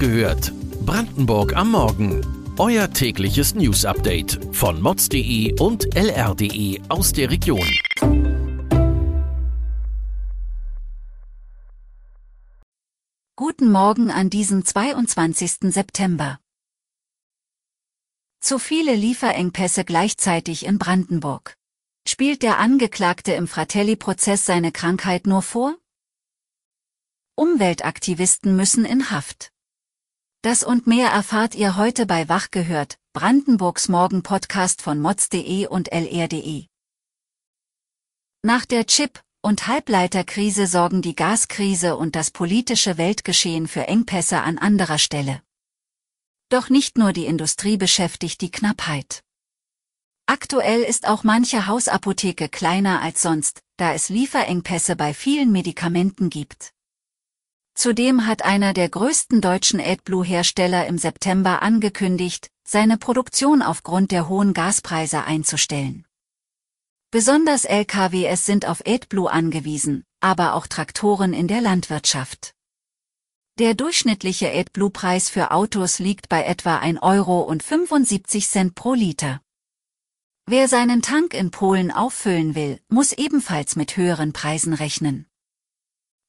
gehört. Brandenburg am Morgen. Euer tägliches News-Update von mods.de und lr.de aus der Region. Guten Morgen an diesem 22. September. Zu viele Lieferengpässe gleichzeitig in Brandenburg. Spielt der Angeklagte im Fratelli-Prozess seine Krankheit nur vor? Umweltaktivisten müssen in Haft. Das und mehr erfahrt ihr heute bei Wach gehört, Brandenburgs Morgen-Podcast von mods.de und lr.de. Nach der Chip- und Halbleiterkrise sorgen die Gaskrise und das politische Weltgeschehen für Engpässe an anderer Stelle. Doch nicht nur die Industrie beschäftigt die Knappheit. Aktuell ist auch manche Hausapotheke kleiner als sonst, da es Lieferengpässe bei vielen Medikamenten gibt. Zudem hat einer der größten deutschen AdBlue-Hersteller im September angekündigt, seine Produktion aufgrund der hohen Gaspreise einzustellen. Besonders LKWs sind auf AdBlue angewiesen, aber auch Traktoren in der Landwirtschaft. Der durchschnittliche AdBlue-Preis für Autos liegt bei etwa 1 Euro und 75 Cent pro Liter. Wer seinen Tank in Polen auffüllen will, muss ebenfalls mit höheren Preisen rechnen.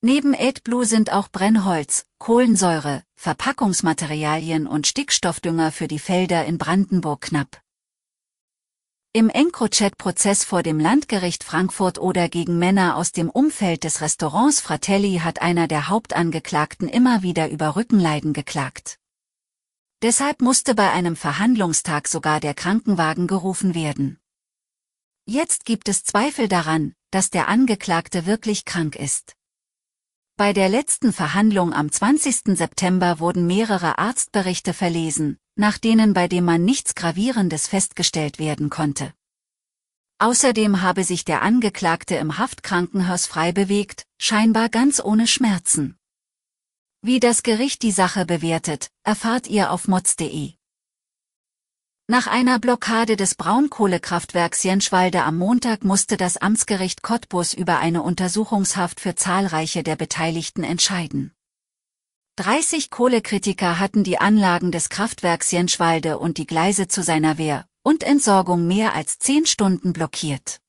Neben AdBlue sind auch Brennholz, Kohlensäure, Verpackungsmaterialien und Stickstoffdünger für die Felder in Brandenburg knapp. Im EncroChat-Prozess vor dem Landgericht Frankfurt oder gegen Männer aus dem Umfeld des Restaurants Fratelli hat einer der Hauptangeklagten immer wieder über Rückenleiden geklagt. Deshalb musste bei einem Verhandlungstag sogar der Krankenwagen gerufen werden. Jetzt gibt es Zweifel daran, dass der Angeklagte wirklich krank ist. Bei der letzten Verhandlung am 20. September wurden mehrere Arztberichte verlesen, nach denen bei dem Mann nichts Gravierendes festgestellt werden konnte. Außerdem habe sich der Angeklagte im Haftkrankenhaus frei bewegt, scheinbar ganz ohne Schmerzen. Wie das Gericht die Sache bewertet, erfahrt ihr auf mods.de. Nach einer Blockade des Braunkohlekraftwerks Jenschwalde am Montag musste das Amtsgericht Cottbus über eine Untersuchungshaft für zahlreiche der Beteiligten entscheiden. 30 Kohlekritiker hatten die Anlagen des Kraftwerks Jenschwalde und die Gleise zu seiner Wehr- und Entsorgung mehr als 10 Stunden blockiert.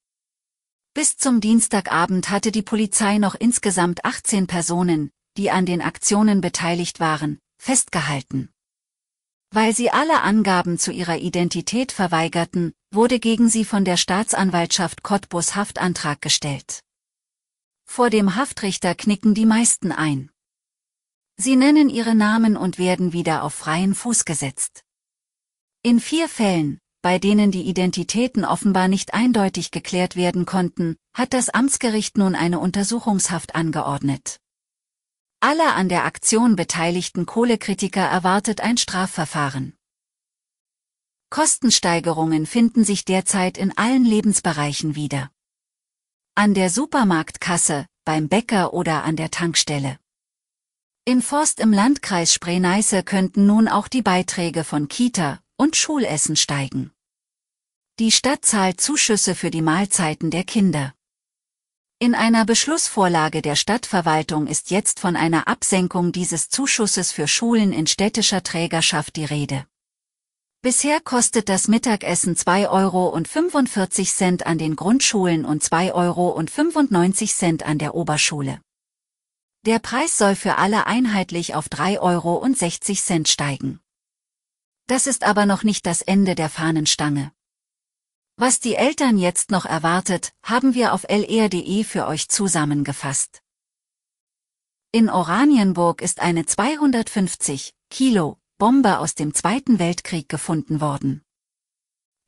Bis zum Dienstagabend hatte die Polizei noch insgesamt 18 Personen, die an den Aktionen beteiligt waren, festgehalten. Weil sie alle Angaben zu ihrer Identität verweigerten, wurde gegen sie von der Staatsanwaltschaft Cottbus Haftantrag gestellt. Vor dem Haftrichter knicken die meisten ein. Sie nennen ihre Namen und werden wieder auf freien Fuß gesetzt. In vier Fällen, bei denen die Identitäten offenbar nicht eindeutig geklärt werden konnten, hat das Amtsgericht nun eine Untersuchungshaft angeordnet. Alle an der Aktion beteiligten Kohlekritiker erwartet ein Strafverfahren. Kostensteigerungen finden sich derzeit in allen Lebensbereichen wieder. An der Supermarktkasse, beim Bäcker oder an der Tankstelle. In Forst im Landkreis Spree-Neiße könnten nun auch die Beiträge von Kita und Schulessen steigen. Die Stadt zahlt Zuschüsse für die Mahlzeiten der Kinder. In einer Beschlussvorlage der Stadtverwaltung ist jetzt von einer Absenkung dieses Zuschusses für Schulen in städtischer Trägerschaft die Rede. Bisher kostet das Mittagessen 2,45 Euro an den Grundschulen und 2,95 Euro an der Oberschule. Der Preis soll für alle einheitlich auf 3,60 Euro steigen. Das ist aber noch nicht das Ende der Fahnenstange. Was die Eltern jetzt noch erwartet, haben wir auf lr.de für euch zusammengefasst. In Oranienburg ist eine 250 Kilo Bombe aus dem Zweiten Weltkrieg gefunden worden.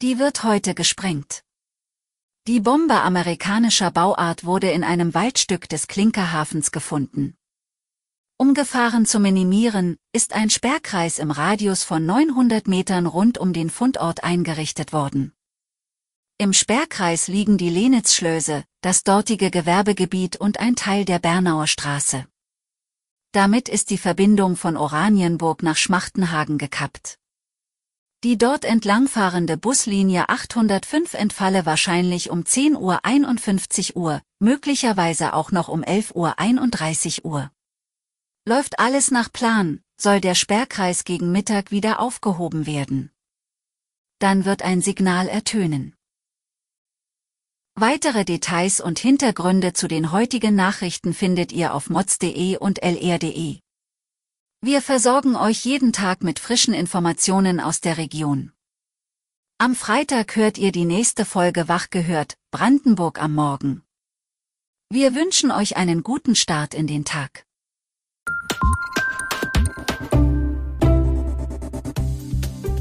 Die wird heute gesprengt. Die Bombe amerikanischer Bauart wurde in einem Waldstück des Klinkerhafens gefunden. Um Gefahren zu minimieren, ist ein Sperrkreis im Radius von 900 Metern rund um den Fundort eingerichtet worden. Im Sperrkreis liegen die Lenitzschlöse, das dortige Gewerbegebiet und ein Teil der Bernauer Straße. Damit ist die Verbindung von Oranienburg nach Schmachtenhagen gekappt. Die dort entlangfahrende Buslinie 805 entfalle wahrscheinlich um 10.51 Uhr, möglicherweise auch noch um 11.31 Uhr. Läuft alles nach Plan, soll der Sperrkreis gegen Mittag wieder aufgehoben werden. Dann wird ein Signal ertönen. Weitere Details und Hintergründe zu den heutigen Nachrichten findet ihr auf mods.de und lr.de. Wir versorgen euch jeden Tag mit frischen Informationen aus der Region. Am Freitag hört ihr die nächste Folge Wach gehört, Brandenburg am Morgen. Wir wünschen euch einen guten Start in den Tag.